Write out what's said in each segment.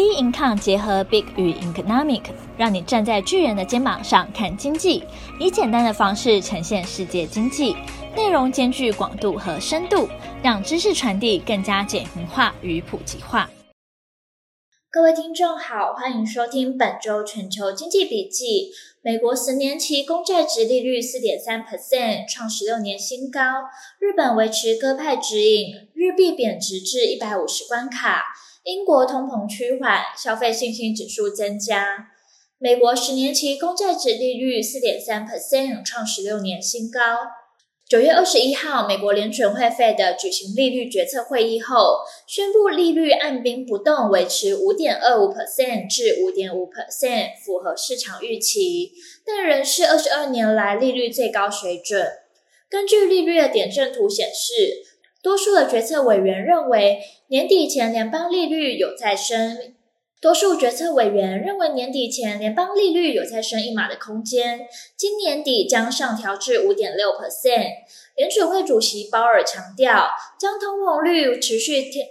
B Income 结合 Big 与 Economic，让你站在巨人的肩膀上看经济，以简单的方式呈现世界经济，内容兼具广度和深度，让知识传递更加简明化与普及化。各位听众好，欢迎收听本周全球经济笔记。美国十年期公债殖利率四点三 percent，创十六年新高。日本维持鸽派指引，日币贬值至一百五十关卡。英国通膨趋缓，消费信心指数增加。美国十年期公债殖利率四点三 percent，创十六年新高。九月二十一号，美国联准会 Fed 举行利率决策会议后，宣布利率按兵不动，维持五点二五 percent 至五点五 percent，符合市场预期，但仍是二十二年来利率最高水准。根据利率的点阵图显示。多数的决策委员认为，年底前联邦利率有再升。多数决策委员认为，年底前联邦利率有再升一码的空间，今年底将上调至五点六 percent。联准会主席鲍尔强调，将通膨率持续天，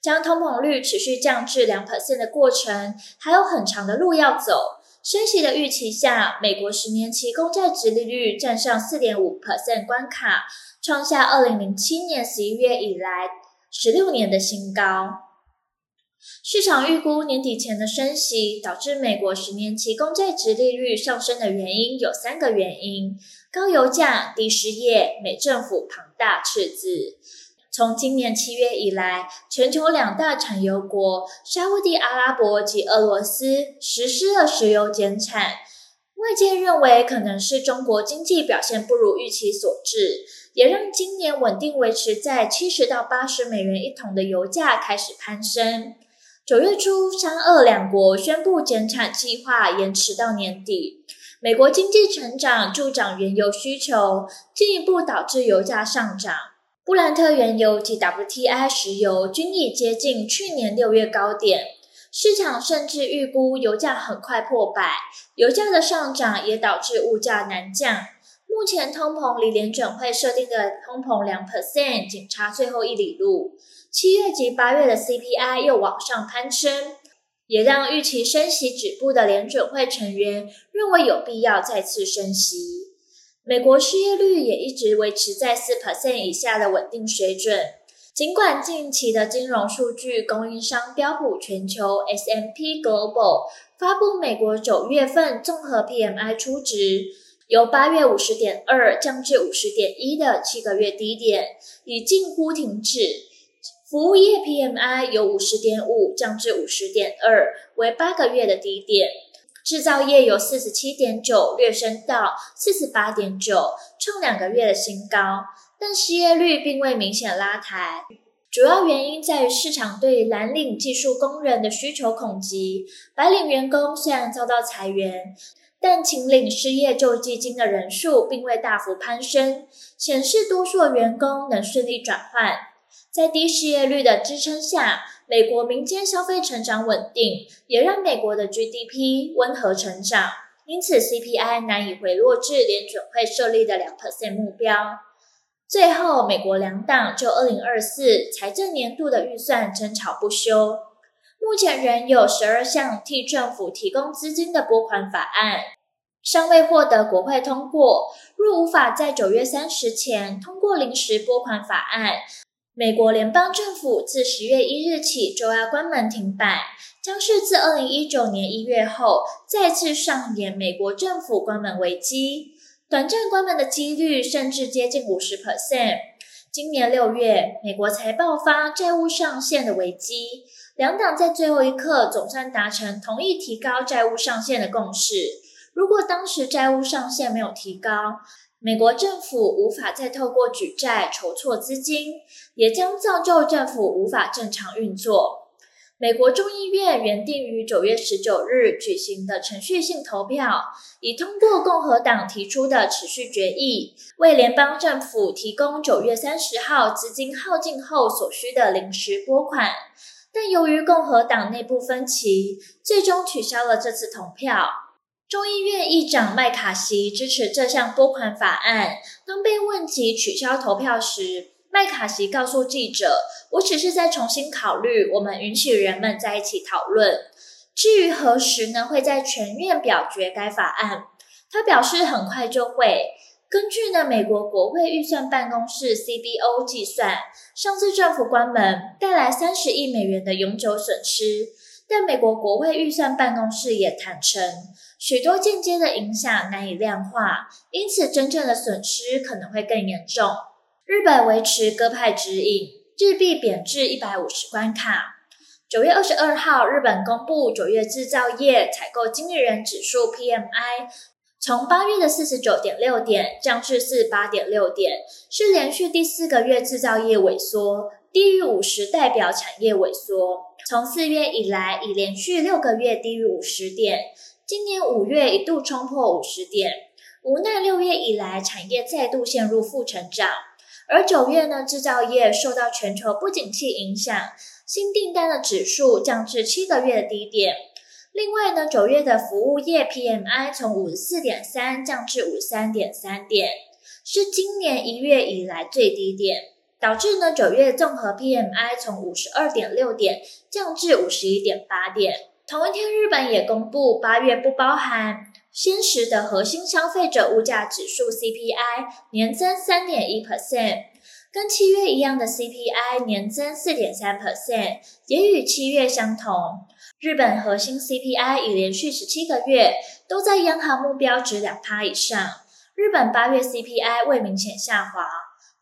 将通膨率持续降至两 percent 的过程还有很长的路要走。升息的预期下，美国十年期公债殖利率站上四点五 percent 关卡。创下二零零七年十一月以来十六年的新高。市场预估年底前的升息导致美国十年期公债殖利率上升的原因有三个原因：高油价、低失业、美政府庞大赤字。从今年七月以来，全球两大产油国沙乌地阿拉伯及俄罗斯实施了石油减产，外界认为可能是中国经济表现不如预期所致。也让今年稳定维持在七十到八十美元一桶的油价开始攀升。九月初，沙俄两国宣布减产计划延迟到年底。美国经济成长助长原油需求，进一步导致油价上涨。布兰特原油及 WTI 石油均已接近去年六月高点，市场甚至预估油价很快破百。油价的上涨也导致物价难降。目前通膨离联准会设定的通膨两 percent 仅差最后一里路，七月及八月的 CPI 又往上攀升，也让预期升息止步的联准会成员认为有必要再次升息。美国失业率也一直维持在四 percent 以下的稳定水准，尽管近期的金融数据供应商标普全球 S M P Global 发布美国九月份综合 PMI 初值。由八月五十点二降至五十点一的七个月低点，已近乎停止。服务业 PMI 由五十点五降至五十点二，为八个月的低点。制造业由四十七点九略升到四十八点九，创两个月的新高。但失业率并未明显拉抬，主要原因在于市场对蓝领技术工人的需求恐急。白领员工虽然遭到裁员。但请领失业救济金的人数并未大幅攀升，显示多数员工能顺利转换。在低失业率的支撑下，美国民间消费成长稳定，也让美国的 GDP 温和成长。因此，CPI 难以回落至联准会设立的两 percent 目标。最后，美国两党就二零二四财政年度的预算争吵不休。目前仍有十二项替政府提供资金的拨款法案尚未获得国会通过。若无法在九月三十前通过临时拨款法案，美国联邦政府自十月一日起就要关门停摆，将是自二零一九年一月后再次上演美国政府关门危机。短暂关门的几率甚至接近五十 percent。今年六月，美国才爆发债务上限的危机。两党在最后一刻总算达成同意提高债务上限的共识。如果当时债务上限没有提高，美国政府无法再透过举债筹措资金，也将造就政府无法正常运作。美国众议院原定于九月十九日举行的程序性投票，已通过共和党提出的持续决议，为联邦政府提供九月三十号资金耗尽后所需的临时拨款。但由于共和党内部分歧，最终取消了这次投票。众议院议长麦卡锡支持这项拨款法案。当被问及取消投票时，麦卡锡告诉记者：“我只是在重新考虑，我们允许人们在一起讨论。至于何时呢，会在全院表决该法案。”他表示：“很快就会。”根据呢，美国国会预算办公室 CBO 计算，上次政府关门带来三十亿美元的永久损失。但美国国会预算办公室也坦承，许多间接的影响难以量化，因此真正的损失可能会更严重。日本维持鸽派指引，日币贬至一百五十关卡。九月二十二号，日本公布九月制造业采购经理人指数 PMI。从八月的四十九点六点降至四十八点六点，是连续第四个月制造业萎缩，低于五十代表产业萎缩。从四月以来，已连续六个月低于五十点，今年五月一度冲破五十点，无奈六月以来产业再度陷入负成长。而九月呢，制造业受到全球不景气影响，新订单的指数降至七个月的低点。另外呢，九月的服务业 PMI 从五十四点三降至五十三点三点，是今年一月以来最低点，导致呢九月综合 PMI 从五十二点六点降至五十一点八点。同一天，日本也公布八月不包含鲜食的核心消费者物价指数 CPI 年增三点一 percent，跟七月一样的 CPI 年增四点三 percent，也与七月相同。日本核心 CPI 已连续十七个月都在央行目标值两趴以上。日本八月 CPI 未明显下滑，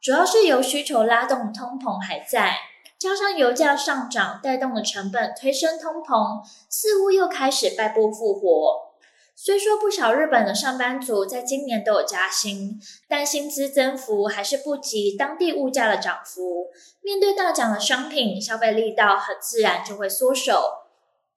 主要是由需求拉动通膨还在，加上油价上涨带动的成本推升通膨，似乎又开始败部复活。虽说不少日本的上班族在今年都有加薪，但薪资增幅还是不及当地物价的涨幅。面对大涨的商品，消费力道很自然就会缩手。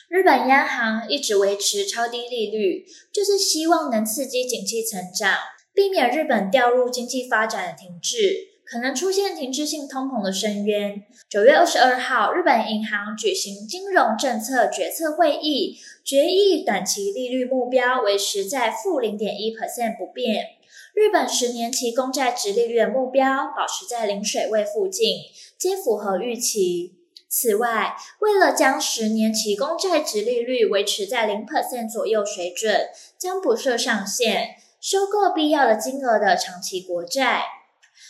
日本央行一直维持超低利率，就是希望能刺激经济成长，避免日本掉入经济发展的停滞，可能出现停滞性通膨的深渊。九月二十二号，日本银行举行金融政策决策会议，决议短期利率目标维持在负零点一 percent 不变。日本十年期公债殖利率的目标保持在零水位附近，皆符合预期。此外，为了将十年期公债殖利率维持在零 percent 左右水准，将不设上限，收购必要的金额的长期国债。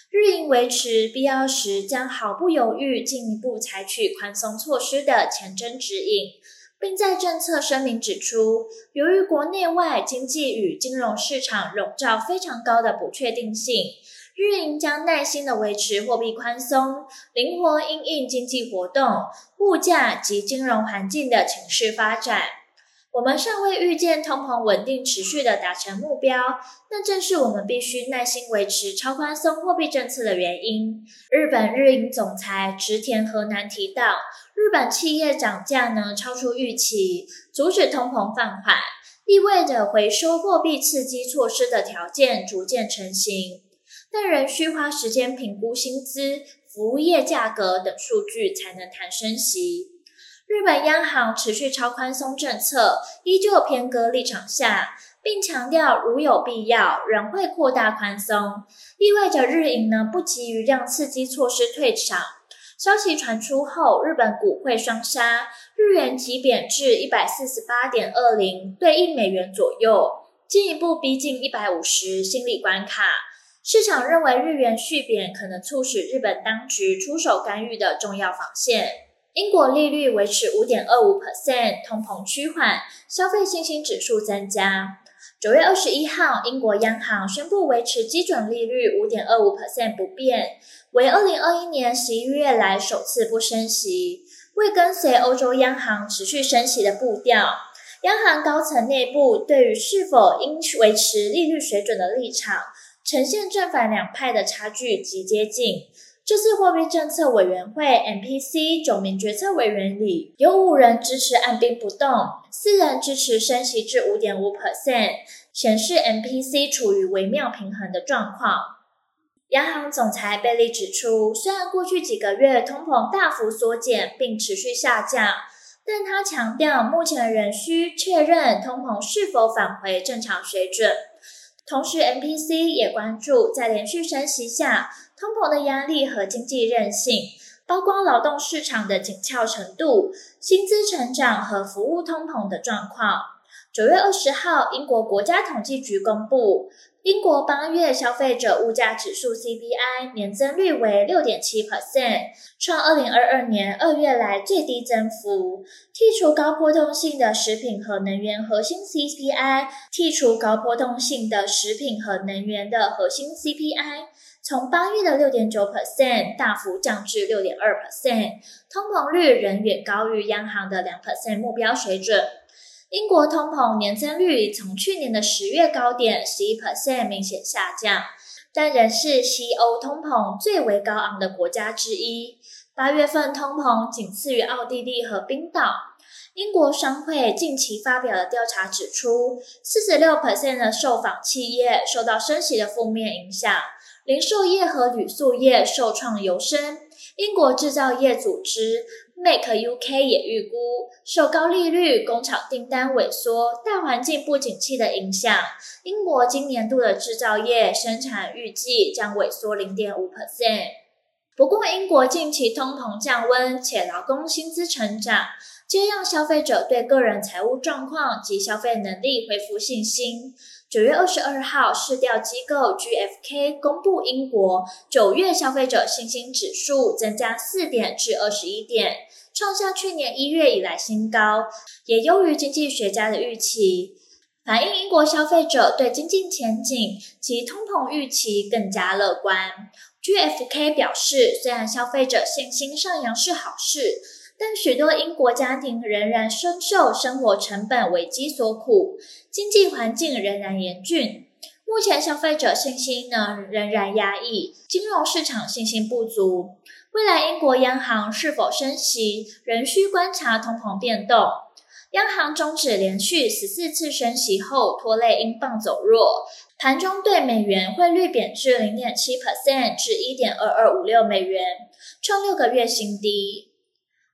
日银维持必要时将毫不犹豫进一步采取宽松措施的前瞻指引，并在政策声明指出，由于国内外经济与金融市场笼罩非常高的不确定性。日银将耐心地维持货币宽松，灵活应应经济活动、物价及金融环境的情势发展。我们尚未预见通膨稳定持续地达成目标，那正是我们必须耐心维持超宽松货币政策的原因。日本日银总裁植田和男提到，日本企业涨价呢超出预期，阻止通膨放缓，意味着回收货币刺激措施的条件逐渐成型。但仍需花时间评估薪资、服务业价格等数据，才能谈升息。日本央行持续超宽松政策，依旧偏鸽立场下，并强调如有必要，仍会扩大宽松，意味着日银呢不急于让刺激措施退场。消息传出后，日本股汇双杀，日元急贬至一百四十八点二零兑一美元左右，进一步逼近一百五十心理关卡。市场认为日元续贬可能促使日本当局出手干预的重要防线。英国利率维持五点二五 percent，通膨趋缓，消费信心指数增加。九月二十一号，英国央行宣布维持基准利率五点二五 percent 不变，为二零二一年十一月来首次不升息，为跟随欧洲央行持续升息的步调。央行高层内部对于是否应维持利率水准的立场。呈现正反两派的差距极接近。这次货币政策委员会 （MPC） 九名决策委员里，有五人支持按兵不动，四人支持升息至五点五 percent，显示 MPC 处于微妙平衡的状况。央行总裁贝利指出，虽然过去几个月通膨大幅缩减并持续下降，但他强调目前仍需确认通膨是否返回正常水准。同时，MPC 也关注在连续升息下，通膨的压力和经济韧性，包括劳动市场的紧俏程度、薪资成长和服务通膨的状况。九月二十号，英国国家统计局公布，英国八月消费者物价指数 CPI 年增率为六点七 percent，创二零二二年二月来最低增幅。剔除高波动性的食品和能源核心 CPI，剔除高波动性的食品和能源的核心 CPI，从八月的六点九 percent 大幅降至六点二 percent，通膨率仍远高于央行的两 percent 目标水准。英国通膨年增率从去年的十月高点十一 percent 明显下降，但仍是西欧通膨最为高昂的国家之一。八月份通膨仅次于奥地利和冰岛。英国商会近期发表的调查指出，四十六 percent 的受访企业受到升息的负面影响，零售业和旅宿业受创尤深。英国制造业组织 Make UK 也预估，受高利率、工厂订单萎缩、大环境不景气的影响，英国今年度的制造业生产预计将萎缩零点五 percent。不过，英国近期通膨降温，且劳工薪资成长，皆让消费者对个人财务状况及消费能力恢复信心。九月二十二号，市调机构 GfK 公布英国九月消费者信心指数增加四点至二十一点，创下去年一月以来新高，也优于经济学家的预期，反映英国消费者对经济前景及通膨预期更加乐观。GfK 表示，虽然消费者信心上扬是好事。但许多英国家庭仍然深受生活成本危机所苦，经济环境仍然严峻。目前消费者信心呢仍然压抑，金融市场信心不足。未来英国央行是否升息，仍需观察通膨变动。央行终止连续十四次升息后，拖累英镑走弱，盘中对美元汇率贬至零点七 percent 至一点二二五六美元，创六个月新低。